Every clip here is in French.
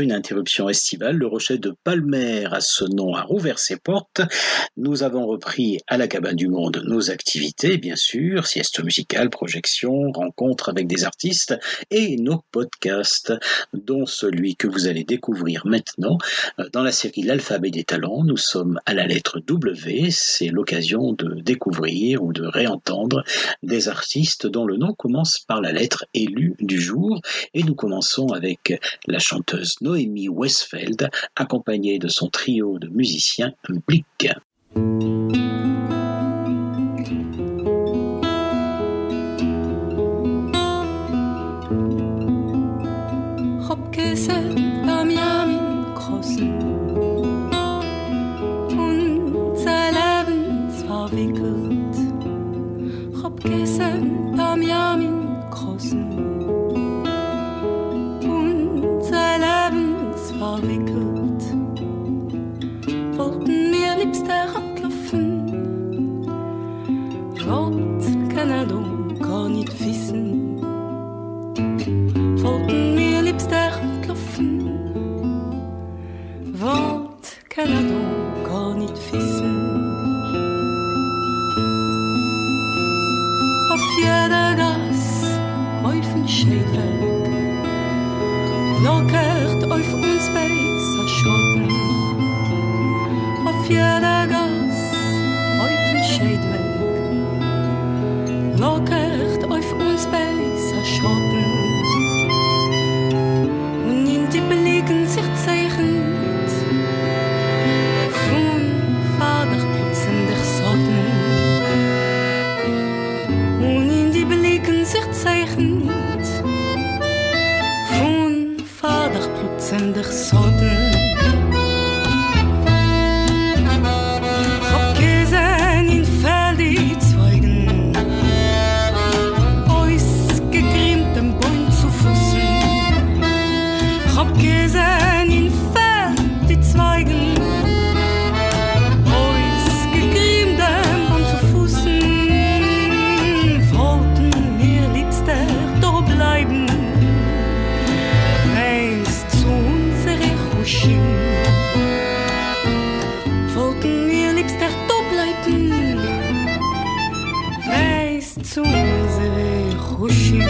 une interruption estivale, le rocher de Palmer à ce nom a rouvert ses portes. Nous avons repris à la cabane du monde nos activités, bien sûr, sieste musicale, projection, rencontres avec des artistes et nos podcasts, dont celui que vous allez découvrir maintenant euh, dans la série L'alphabet des talents. Nous sommes à la lettre W. C'est l'occasion de découvrir ou de réentendre des artistes dont le nom commence par la lettre élue du jour. Et nous commençons avec la chanteuse Noémie Westfeld, accompagnée de son trio de musiciens publics. צמצום זה חושים.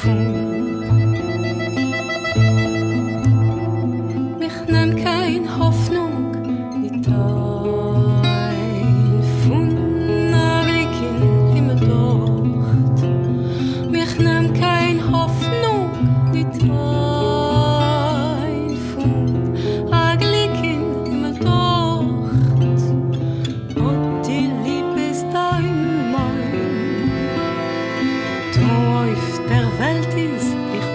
风 auf der Welt ist ich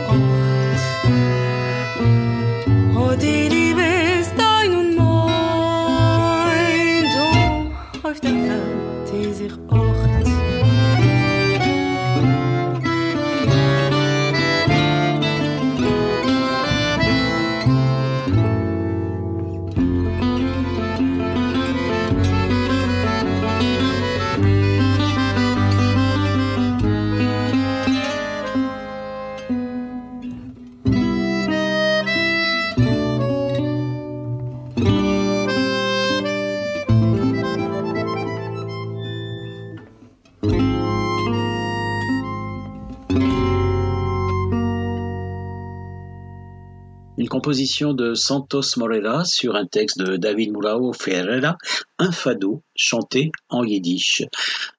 composition de Santos Moreira sur un texte de David Murao Ferreira, un fado chanté en yiddish.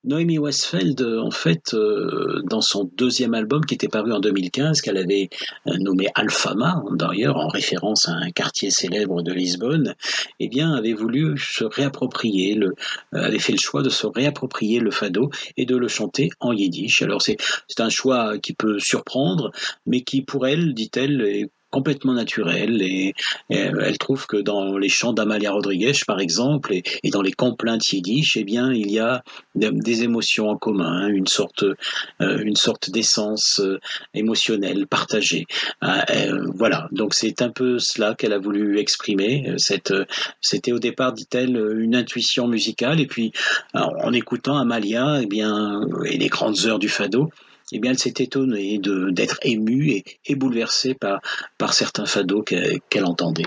Noémie Westfeld, en fait, euh, dans son deuxième album qui était paru en 2015, qu'elle avait euh, nommé Alfama, d'ailleurs en référence à un quartier célèbre de Lisbonne, eh bien, avait voulu se réapproprier, le, euh, avait fait le choix de se réapproprier le fado et de le chanter en yiddish. Alors c'est un choix qui peut surprendre, mais qui pour elle, dit-elle, est complètement naturel et, et elle trouve que dans les chants d'Amalia Rodriguez par exemple et, dans les complaintes yiddish eh bien il y a des, émotions en commun hein, une sorte euh, une sorte d'essence euh, émotionnelle partagée. Euh, euh, voilà. Donc c'est un peu cela qu'elle a voulu exprimer euh, cette euh, c'était au départ dit-elle une intuition musicale. Et puis en écoutant Amalia eh bien et les grandes heures du fado eh bien, elle s'est étonnée d'être émue et, bouleversée par, certains fados qu'elle, entendait.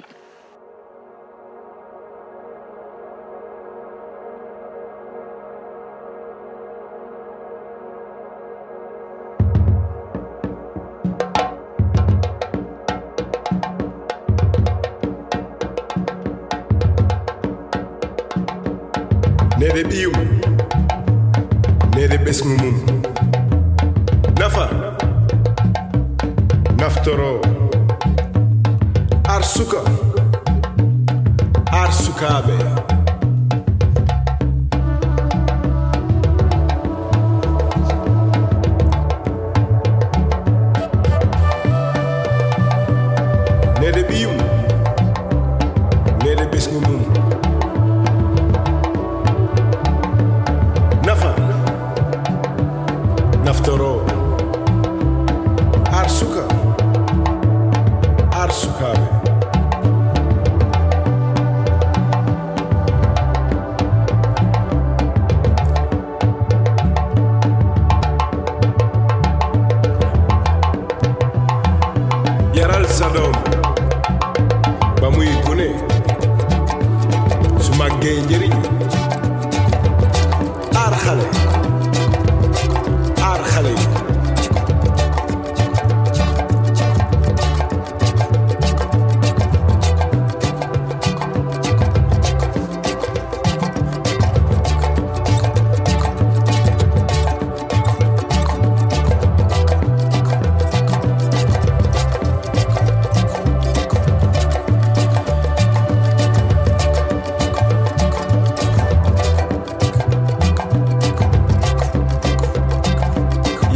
Arturo, Arsuka, Arsukabe.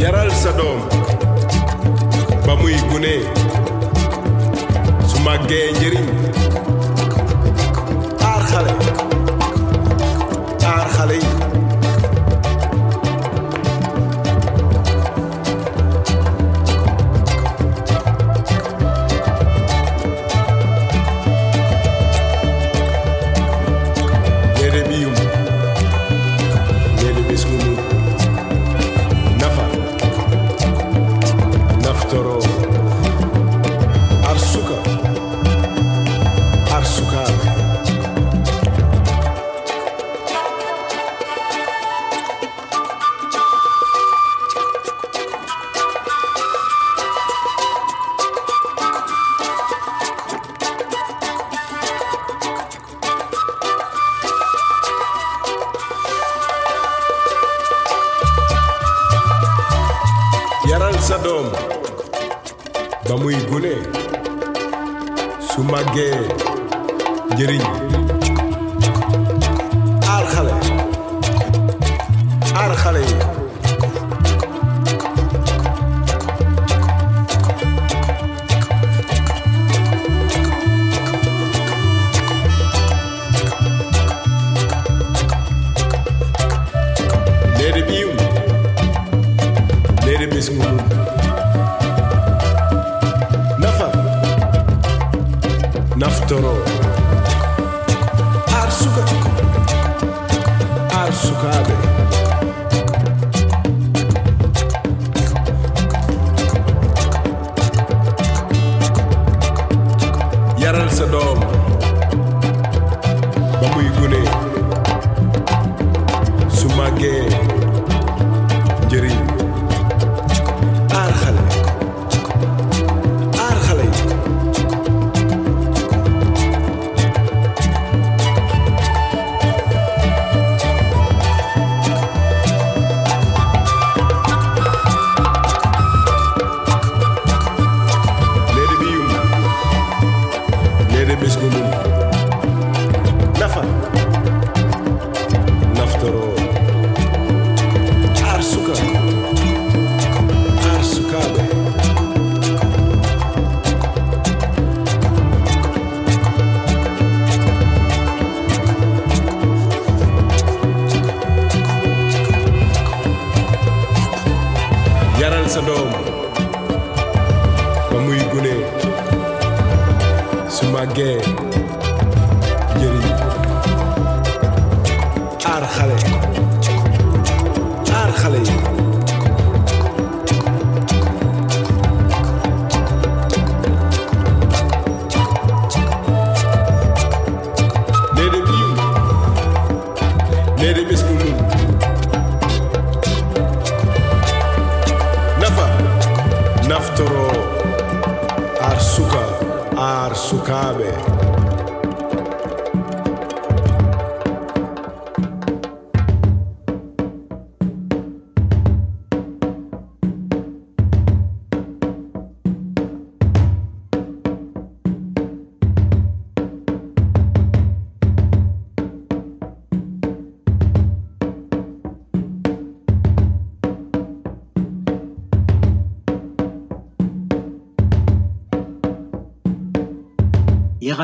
Yaral sa doom ba muy gune su màggee njëriñ aar xale yaral sa doom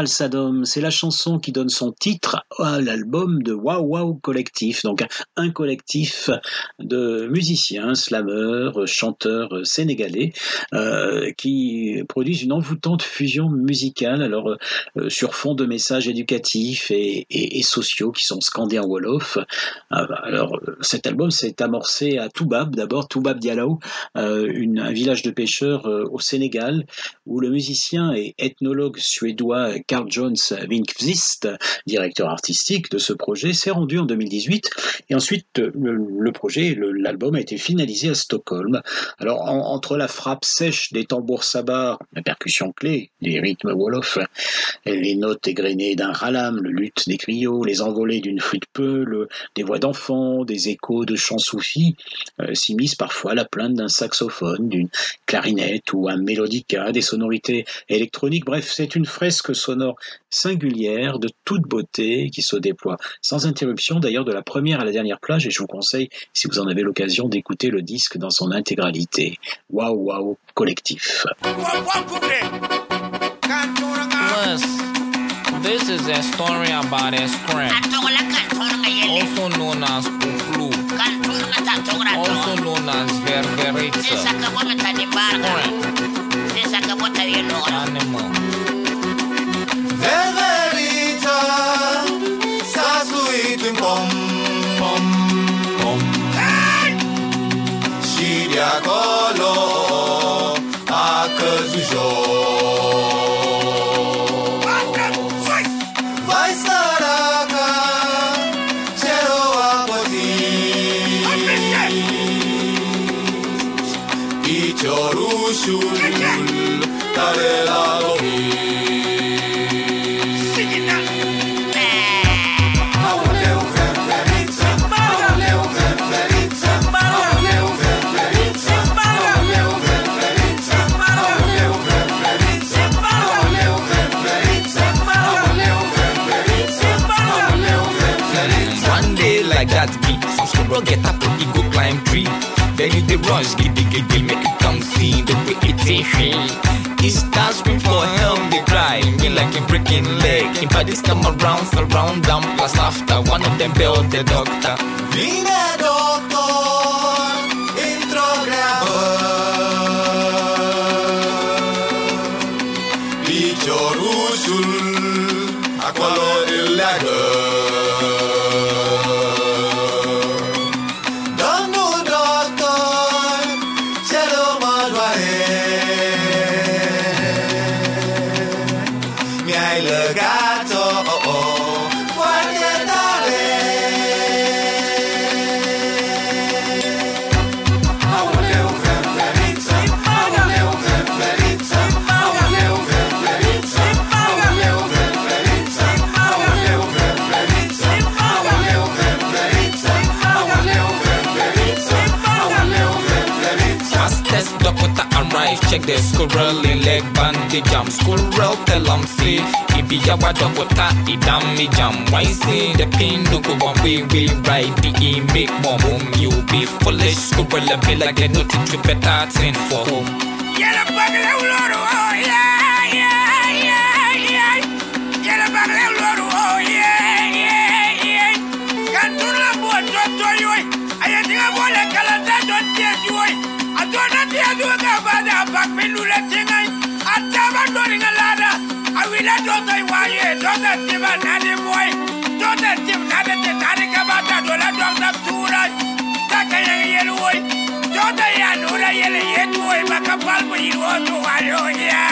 Sadom, c'est la chanson qui donne son titre à l'album de Wow Wow Collectif, donc un collectif de musiciens, slameurs, chanteurs sénégalais euh, qui produisent une envoûtante fusion musicale, alors euh, sur fond de messages éducatifs et, sociaux qui sont scandés en wolof. Euh, alors cet album s'est amorcé à Toubab, d'abord Toubab Diallo, euh, un village de pêcheurs au Sénégal, où le musicien et ethnologue suédois Carl Jones Winkvist, directeur artistique de ce projet, s'est rendu en 2018 et ensuite euh, le, projet, l'album a été finalisé à Stockholm. Alors en- entre la frappe sèche des tambours sabars, la percussion clé, les rythmes wolof, les notes égrenées d'un ralam, le luth des griots, les envolées d'une flûte peule, des voix d'enfants, des échos de chants soufis, euh, s'immisce parfois la plainte d'un saxophone, d'une clarinette ou un mélodica, des sonorités électroniques. Bref, c'est une fresque singulière, de toute beauté, qui se déploie sans interruption, d'ailleurs de la première à la dernière plage, et je vous conseille, si vous en avez l'occasion, d'écouter le disque dans son intégralité. Waouh, waouh, collectif. This is a story about a scrap, also known as Uklu, also known as Ververitza. Animal. Și de Squirrel get up and go climb tree. Then you the rush, giddy giddy Make it come see the way it is He starts scream for help, they cry Me like a breaking leg. In bodies come around, surround them Plus after one of them build the doctor. Vine the squirrel leg bandage jam. Squirrel tell 'em see, Ibi yawa Dakota, idam me jam. Why see the pin no go one way, we ride the e make more. You be foolish, squirrel be like a naughty trip better thing for home. Yellow bugle loro, oh yeah, yele yetu ibakapalmo yiwotu walonyaa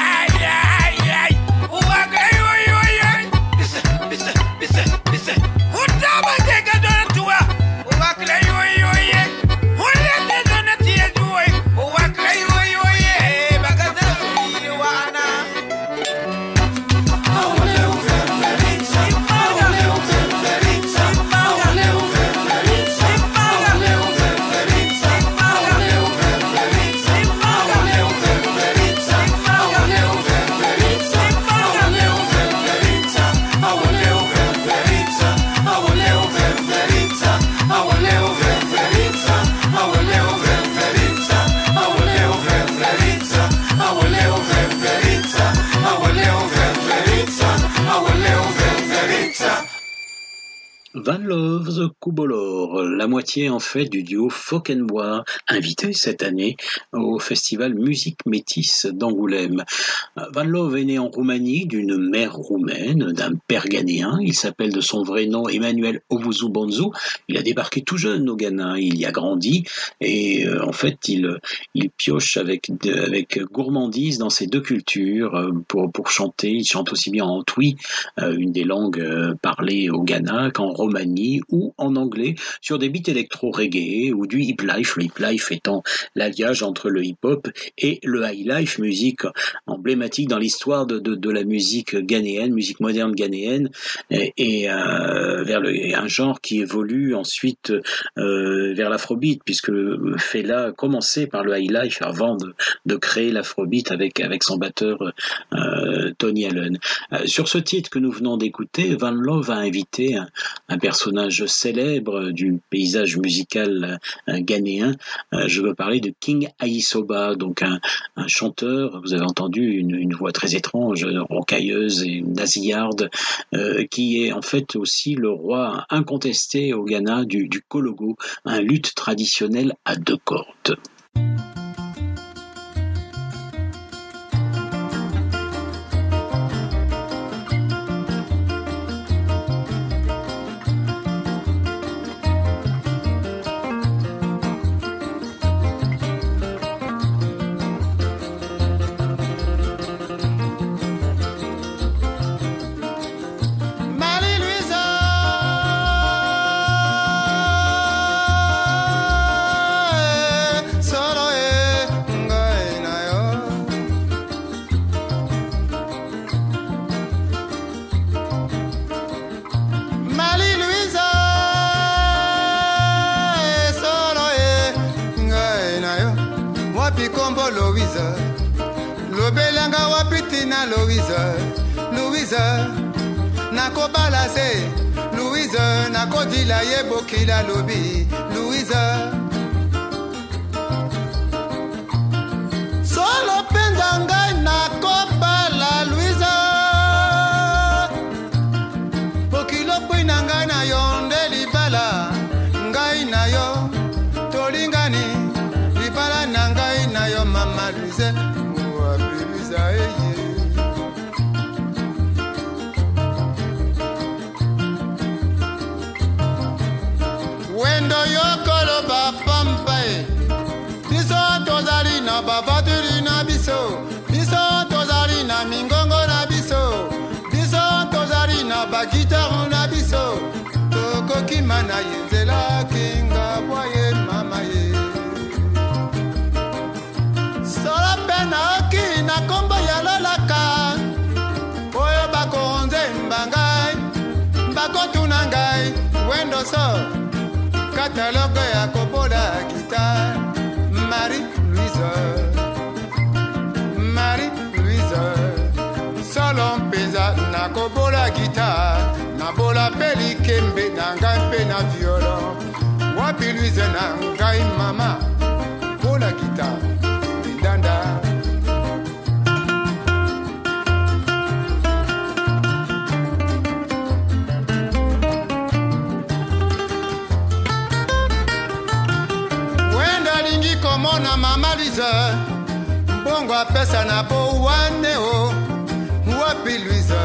Van Love Kubolor, la moitié en fait du duo Fauquenbois, invité cette année au festival Musique Métisse d'Angoulême. Van Love est né en Roumanie d'une mère roumaine, d'un père ghanéen. Il s'appelle de son vrai nom Emmanuel Ovuzu Bonzu. Il a débarqué tout jeune au Ghana, il y a grandi et euh, en fait il, pioche avec, gourmandise dans ces deux cultures euh, pour, chanter. Il chante aussi bien en twi, euh, une des langues parlées au Ghana, qu'en Romanie ou en anglais sur des beats électro-reggae ou du hip life, le hip life étant l'alliage entre le hip-hop et le high life, musique emblématique dans l'histoire de, de, la musique ghanéenne, musique moderne ghanéenne, et, euh, vers un genre qui évolue ensuite euh, vers l'afrobeat, puisque Fela a commencé par le high life avant de, de créer l'afrobeat avec, avec son batteur euh, Tony Allen. Sur ce titre que nous venons d'écouter, Van Love a invité un personnage célèbre du paysage musical euh, ghanéen. Euh, je veux parler de King Aïsoba, donc un, chanteur, vous avez entendu une, voix très étrange, rocailleuse et nasillarde, euh, qui est en fait aussi le roi incontesté au Ghana du, du kologo, un luth traditionnel à deux cordes. Wapi kombo Louise lobelanga wapi tina Louise Louise nakobala se. Louise nakodila ye bokila lobi. Louise solo mpenza ngai so. Kataloge ya kobola gitare marie louise. Marie louise. Solo mpenza nakobola gitare nabola mpe likembe na ngai mpe na violo wapi louise na ngai mama bola gitare lindanda wendo alingi komona mama luise mbongo apesa na bowane o. Wapi luise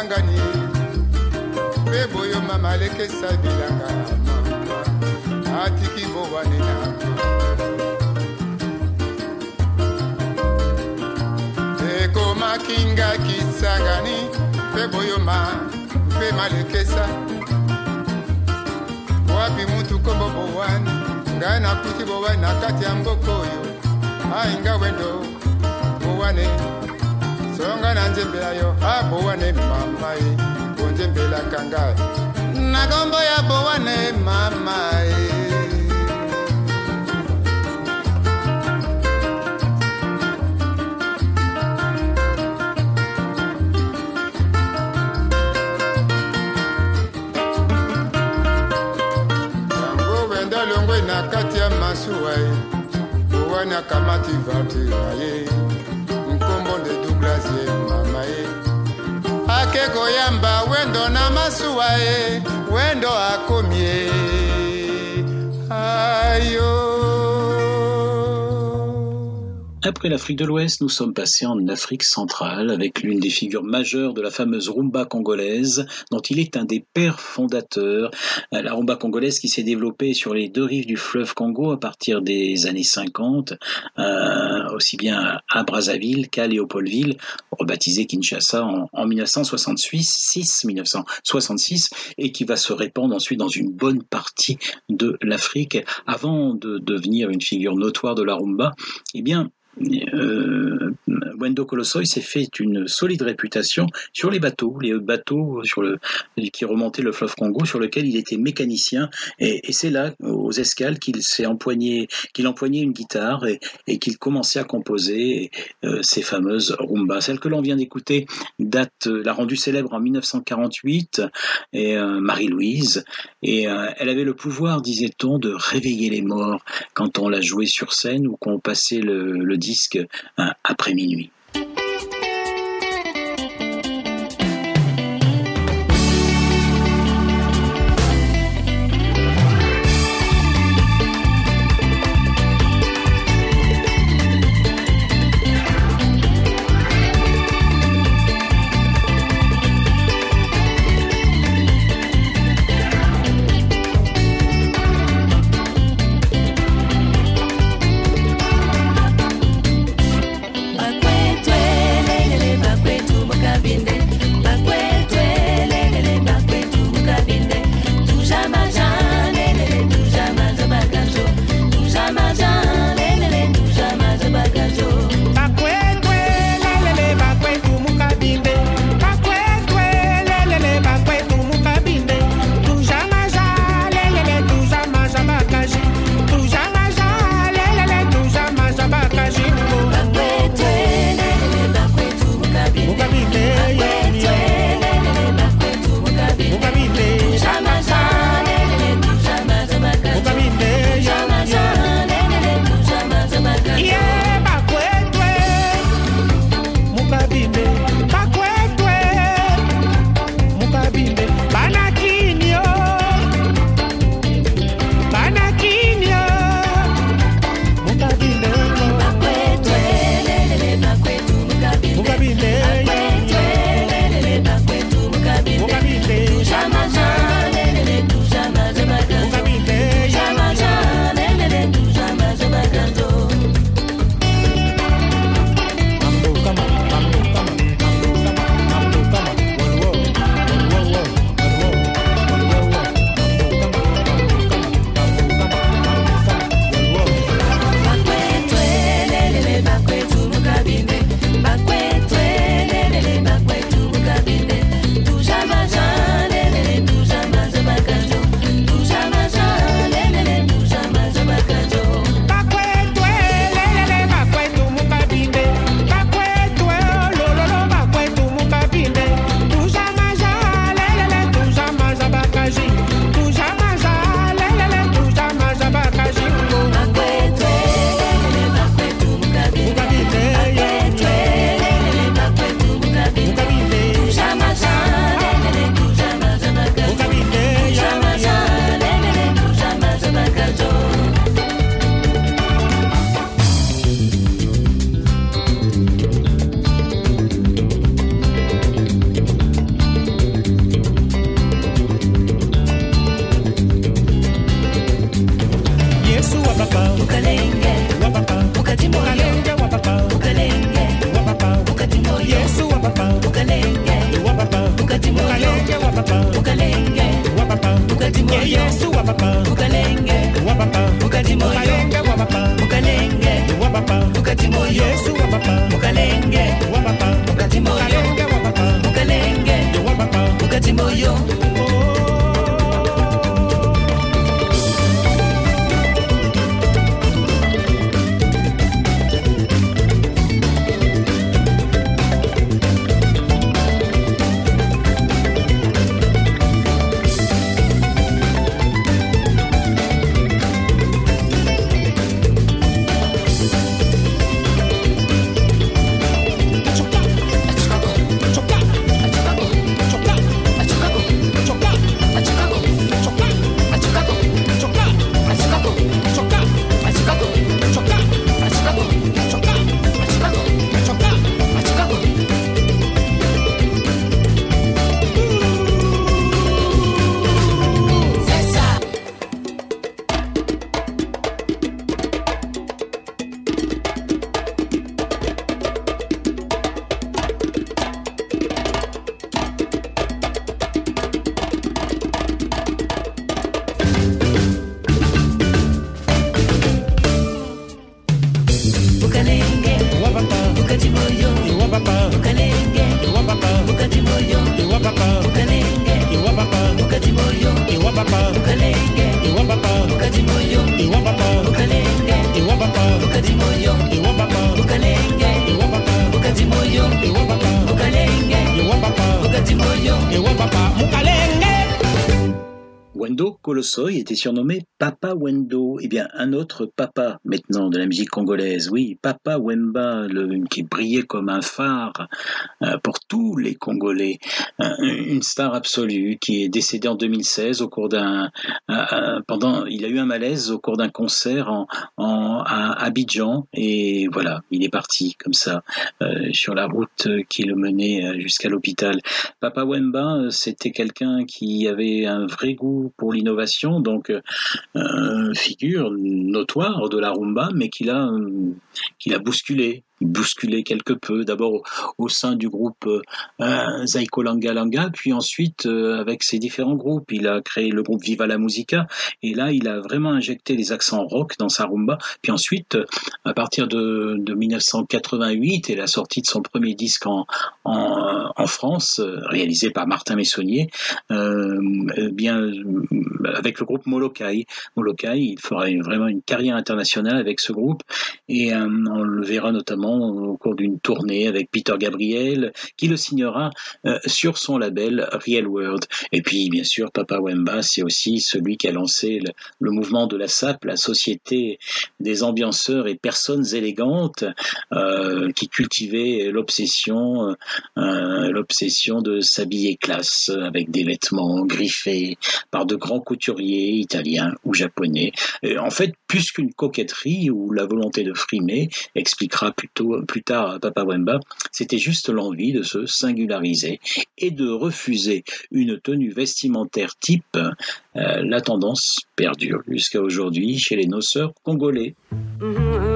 kisangani mpe boyoma malekesa bilanga mama atiki bowane nanga ekomakinga kisangani. Mpe boyoma mpe malekesa wapi mutu kombo bowani ngai nakuti bowani na kati ya mboka oyo ai nga wendo bowane songa na yo, yayo abowane mamae konzembelaka kanga. nakombo ya bowane mamae na kati ya masuwa ye owana kamati vati na ye. Koyamba wendo na masuwa ye wendo akomi ye ayo Après l'Afrique de l'Ouest, nous sommes passés en Afrique centrale avec l'une des figures majeures de la fameuse rumba congolaise, dont il est un des pères fondateurs. Euh, La rumba congolaise qui s'est développée sur les deux rives du fleuve Congo à partir des années 50, euh, aussi bien à Brazzaville qu'à Léopoldville, rebaptisé Kinshasa en, en 1966, 6, 1966, et qui va se répandre ensuite dans une bonne partie de l'Afrique avant de devenir une figure notoire de la rumba. Eh bien, euh, Wendo s'est fait une solide réputation sur les bateaux, les bateaux sur le, qui remontaient le fleuve Congo, sur lequel il était mécanicien. Et, c'est là, aux escales, qu'il s'est empoigné, qu'il empoignait une guitare et, qu'il commençait à composer euh, ces fameuses rumbas. Celle que l'on vient d'écouter date, euh, l'a rendue célèbre en 1948, et euh, Marie-Louise. Et euh, elle avait le pouvoir, disait-on, de réveiller les morts quand on la jouait sur scène ou qu'on passait le, le disque euh, après minuit. Wendo Colossoy était surnommé Papa Wendo. Eh bien, un autre papa maintenant de la musique congolaise, oui, Papa Wemba, qui brillait comme un phare euh, pour tous les Congolais, Euh, une star absolue qui est décédé en 2016 au cours d'un, euh, pendant, il a eu un malaise au cours d'un concert en, en- à Abidjan et voilà, il est parti comme ça sur la route qui le menait jusqu'à l'hôpital. Papa Wemba, c'était quelqu'un qui avait un vrai goût pour l'innovation, donc euh, euh, figure notoire de la rumba, mais qu'il a, euh, qu'il a bousculé, bousculé quelque peu, d'abord au, sein du groupe euh, Zaiko Langa Langa, puis ensuite euh, avec ses différents groupes. Il a créé le groupe Viva la Musica, et là il a vraiment injecté les accents rock dans sa rumba. Puis ensuite, euh, à partir de, de 1988 et la sortie de son premier disque en, en, France, euh, réalisé par Martin Messonnier, euh, bien euh, avec le groupe Molokai. Molokai, il fera vraiment une carrière internationale avec ce groupe et euh, on le verra notamment au cours d'une tournée avec Peter Gabriel qui le signera euh, sur son label Real World. Et puis bien sûr, Papa Wemba, c'est aussi celui qui a lancé le, mouvement de la SAP, la Société des ambianceurs et personnes élégantes, euh, qui cultivait l'obsession, euh, l'obsession de s'habiller classe avec des vêtements griffés par de grands couturiers italiens ou japonais. Et en fait, plus qu'une coquetterie ou la volonté de frimer, expliquera plus tard Papa Wemba, c'était juste l'envie de se singulariser et de refuser une tenue vestimentaire type. Euh, la tendance perdure jusqu'à aujourd'hui chez les noceurs congolais. What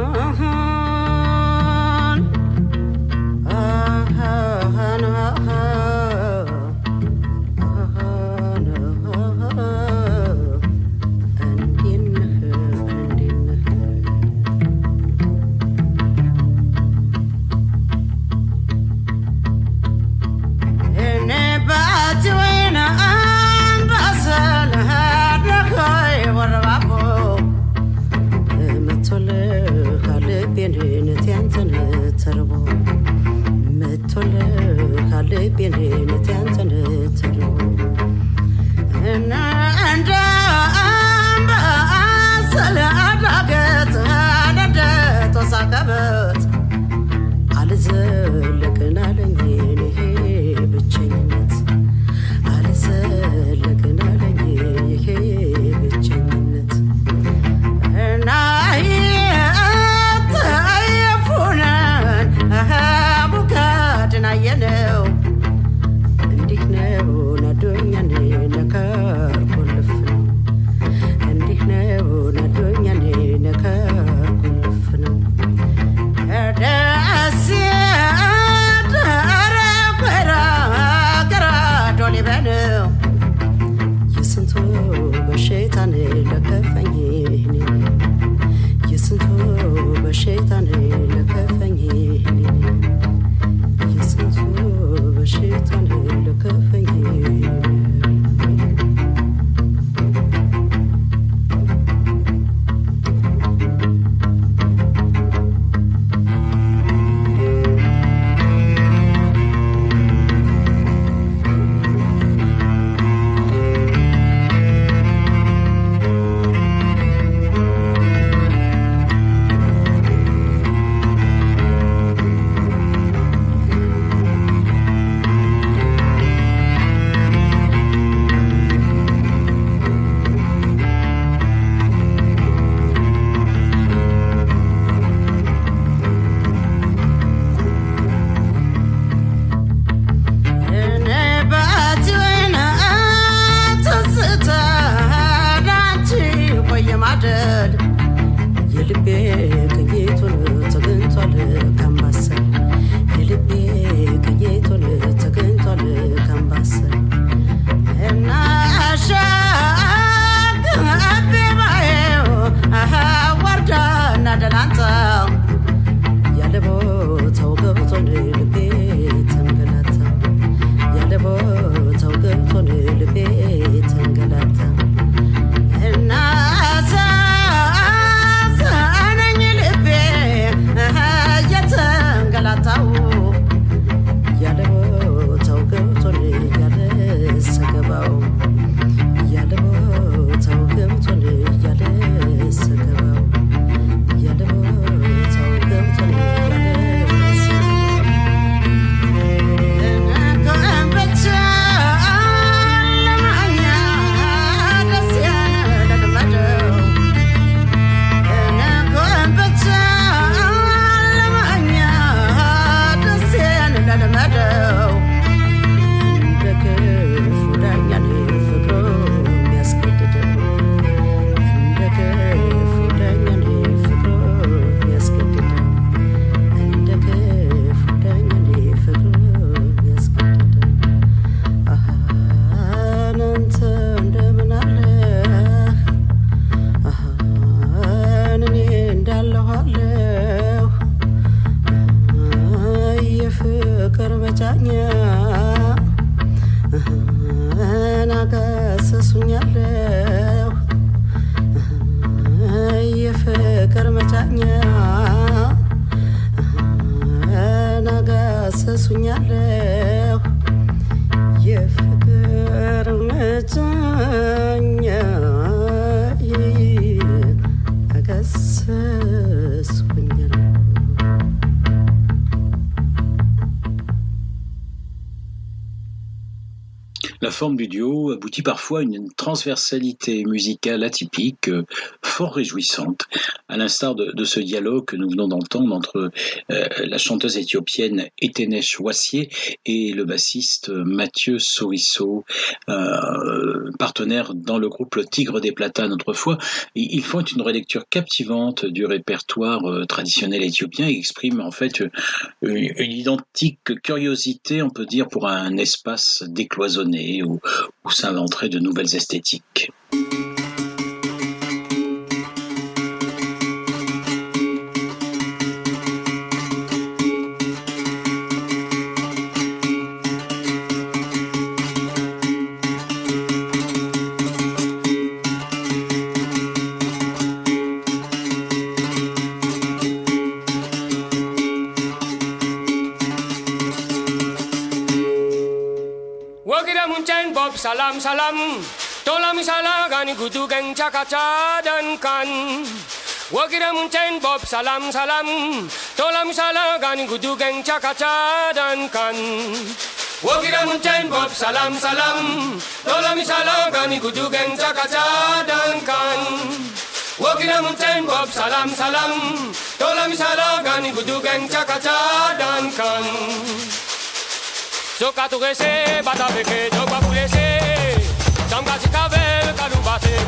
这边的那坚强的。Du duo aboutit parfois à une transversalité musicale atypique, euh, fort réjouissante, à l'instar de, ce dialogue que nous venons d'entendre entre euh, la chanteuse éthiopienne Etenesh Wassier et le bassiste Mathieu Sorisso, euh, partenaire dans le groupe Le Tigre des Platanes autrefois. Ils font une relecture captivante du répertoire euh, traditionnel éthiopien et expriment en fait une, une identique curiosité, on peut dire, pour un espace décloisonné où, où s'inventeraient de nouvelles esthétiques. Salam salam. Tola misala gani gudu geng cakaca dan kan. Wagira muncain bob salam salam. Tola misala gani gudu geng cakaca dan kan. Wagira muncain bob salam salam. Tola misala gani gudu geng cakaca dan kan. Wagira muncain bob salam salam. Tola misala gani gudu geng cakaca dan kan. Soka tu gese, bata beke, jokwa kabel,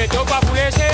de tu pa'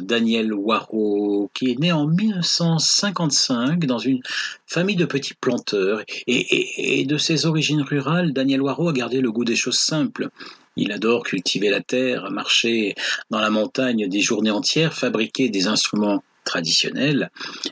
Daniel Waro, qui est né en 1955 dans une famille de petits planteurs. Et, de ses origines rurales, Daniel Waro a gardé le goût des choses simples. Il adore cultiver la terre, marcher dans la montagne des journées entières, fabriquer des instruments traditionnels.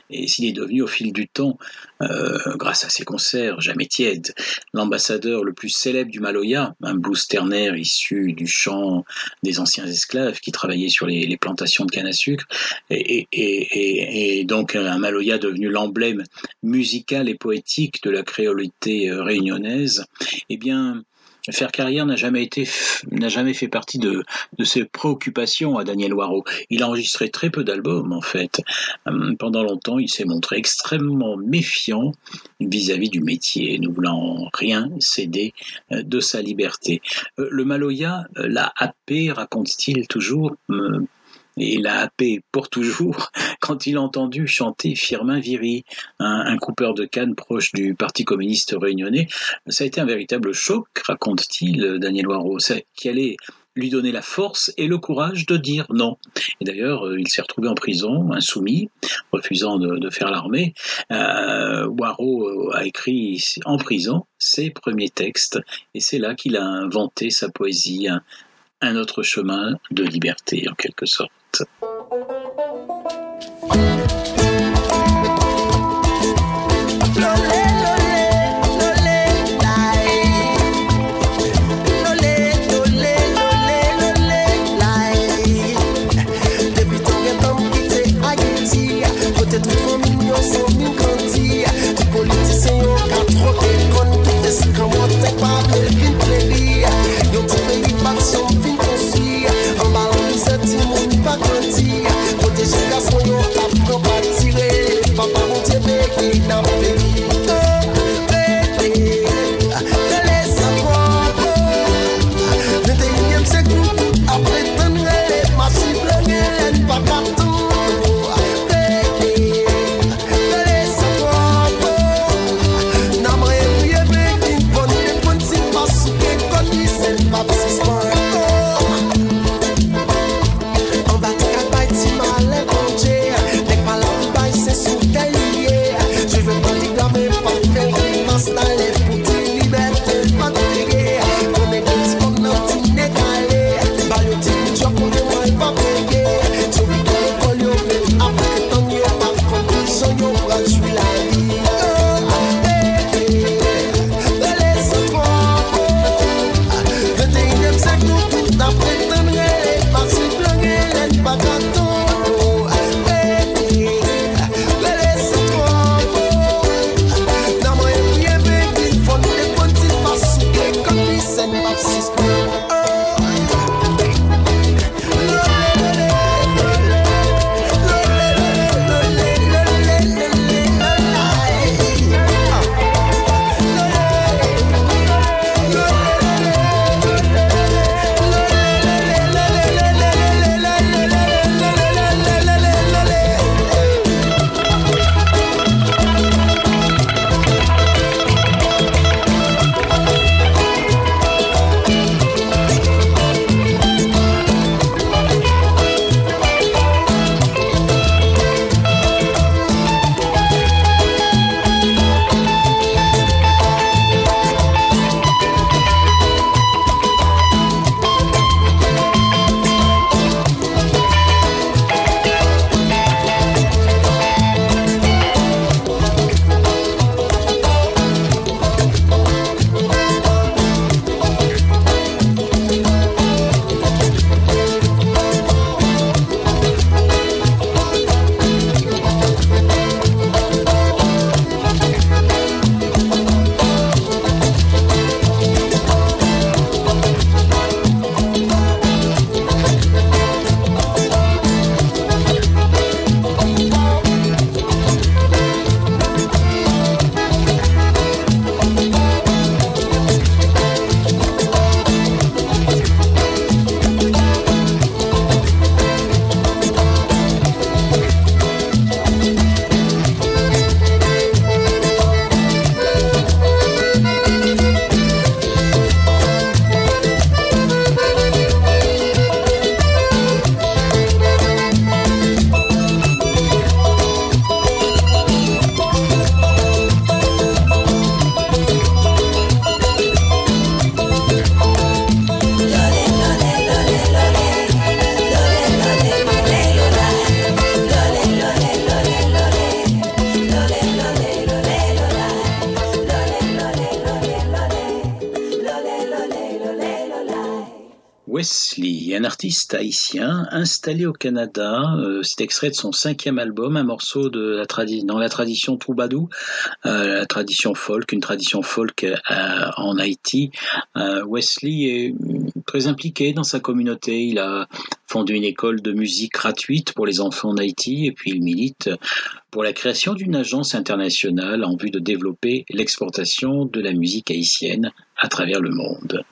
Et s'il est devenu au fil du temps, euh, grâce à ses concerts jamais tièdes, l'ambassadeur le plus célèbre du Maloya, un blues ternaire issu du chant des anciens esclaves qui travaillaient sur les, les plantations de canne à sucre, et, et- et- et donc un Maloya devenu l'emblème musical et poétique de la créolité euh, réunionnaise, eh bien, faire carrière n'a jamais été, n'a jamais fait partie de, de ses préoccupations à Daniel Waro. Il a enregistré très peu d'albums, en fait. Hum, Pendant longtemps, il s'est montré extrêmement méfiant vis-à-vis du métier, ne voulant rien céder euh, de sa liberté. Euh, Le Maloya euh, l'a happé, raconte-t-il toujours, et l'a happé pour toujours quand il a entendu chanter Firmin Viry, un, coupeur de canne proche du Parti communiste réunionnais. Ça a été un véritable choc, raconte-t-il Daniel c'est qui allait lui donner la force et le courage de dire non. Et d'ailleurs, euh, il s'est retrouvé en prison, insoumis, refusant de, faire l'armée. Euh, Waro euh, a écrit en prison ses premiers textes, et c'est là qu'il a inventé sa poésie, un autre chemin de liberté en quelque sorte. Seite. Haïtien installé au Canada. Euh, c'est extrait de son cinquième album, un morceau de la dans la tradition Troubadou, euh, la tradition folk, une tradition folk euh, en Haïti. Euh, Wesley est très impliqué dans sa communauté. Il a fondé une école de musique gratuite pour les enfants en Haïti et puis il milite pour la création d'une agence internationale en vue de développer l'exportation de la musique haïtienne à travers le monde.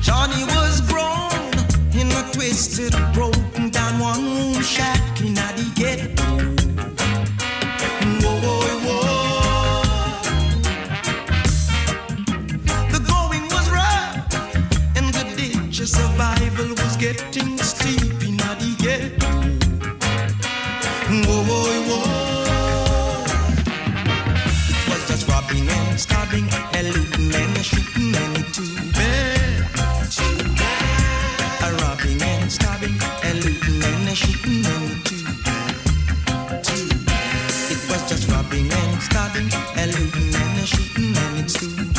Johnny was in a twisted, broken down one shack in the ghetto. Whoa, whoa, whoa. The going was rough and the shooting, and looting, and a shooting.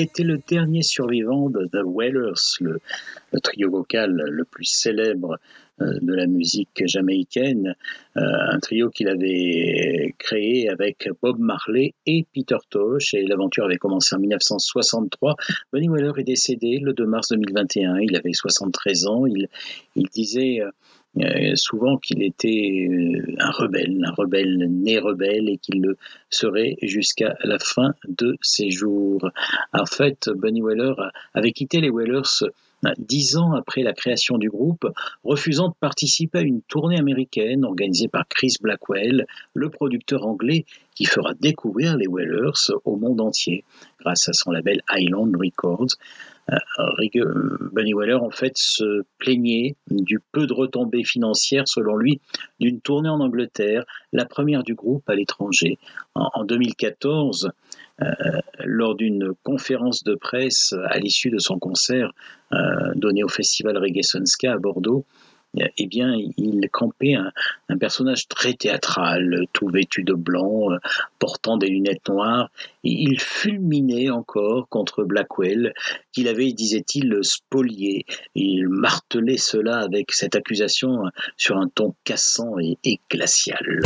Était le dernier survivant de The Wellers, le, trio vocal le plus célèbre euh, de la musique jamaïcaine, euh, un trio qu'il avait créé avec Bob Marley et Peter Tosh, et l'aventure avait commencé en 1963. Bunny Weller est décédé le 2 mars 2021, il avait 73 ans, il, il disait... euh, souvent qu'il était euh, un rebelle, un rebelle né rebelle et qu'il le serait jusqu'à la fin de ses jours. En fait, Bunny Weller avait quitté les Wellers euh, dix ans après la création du groupe, refusant de participer à une tournée américaine organisée par Chris Blackwell, le producteur anglais qui fera découvrir les Wellers au monde entier grâce à son label Island Records. Euh, Rig- euh, Bunny Weller en fait se plaignait du peu de retombées financières selon lui d'une tournée en Angleterre, la première du groupe à l'étranger. En, en 2014, euh, lors d'une conférence de presse à l'issue de son concert euh, donné au festival Reggae Sunska à Bordeaux, eh bien, il campait un, personnage très théâtral, tout vêtu de blanc, euh, portant des lunettes noires, et il fulminait encore contre Blackwell, qu'il avait, disait-il, spolié. Il martelait cela avec cette accusation sur un ton cassant et glacial.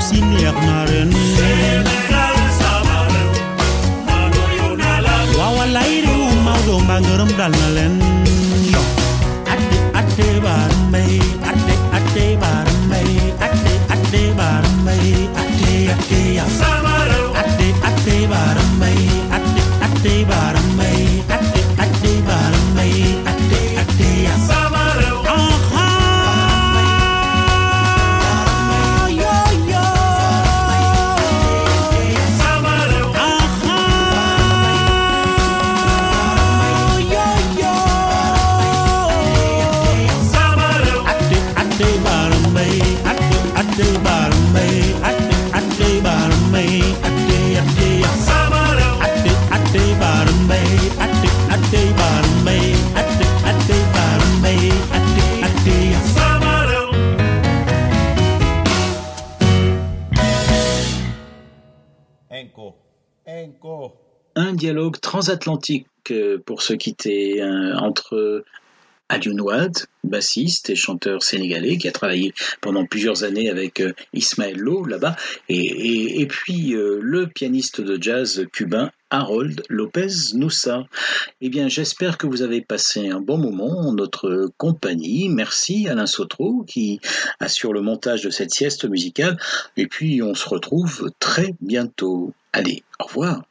siniak naren Wawalairu maudo mbangerum dal len. Transatlantique euh, pour se quitter euh, entre Alioune Wade, bassiste et chanteur sénégalais qui a travaillé pendant plusieurs années avec euh, Ismaël Lo là-bas, et, puis le pianiste de jazz cubain Harold Lopez Noussa. Eh bien, j'espère que vous avez passé un bon moment en notre compagnie. Merci Alain Sautreau qui assure le montage de cette sieste musicale. Et puis, on se retrouve très bientôt. Allez, au revoir.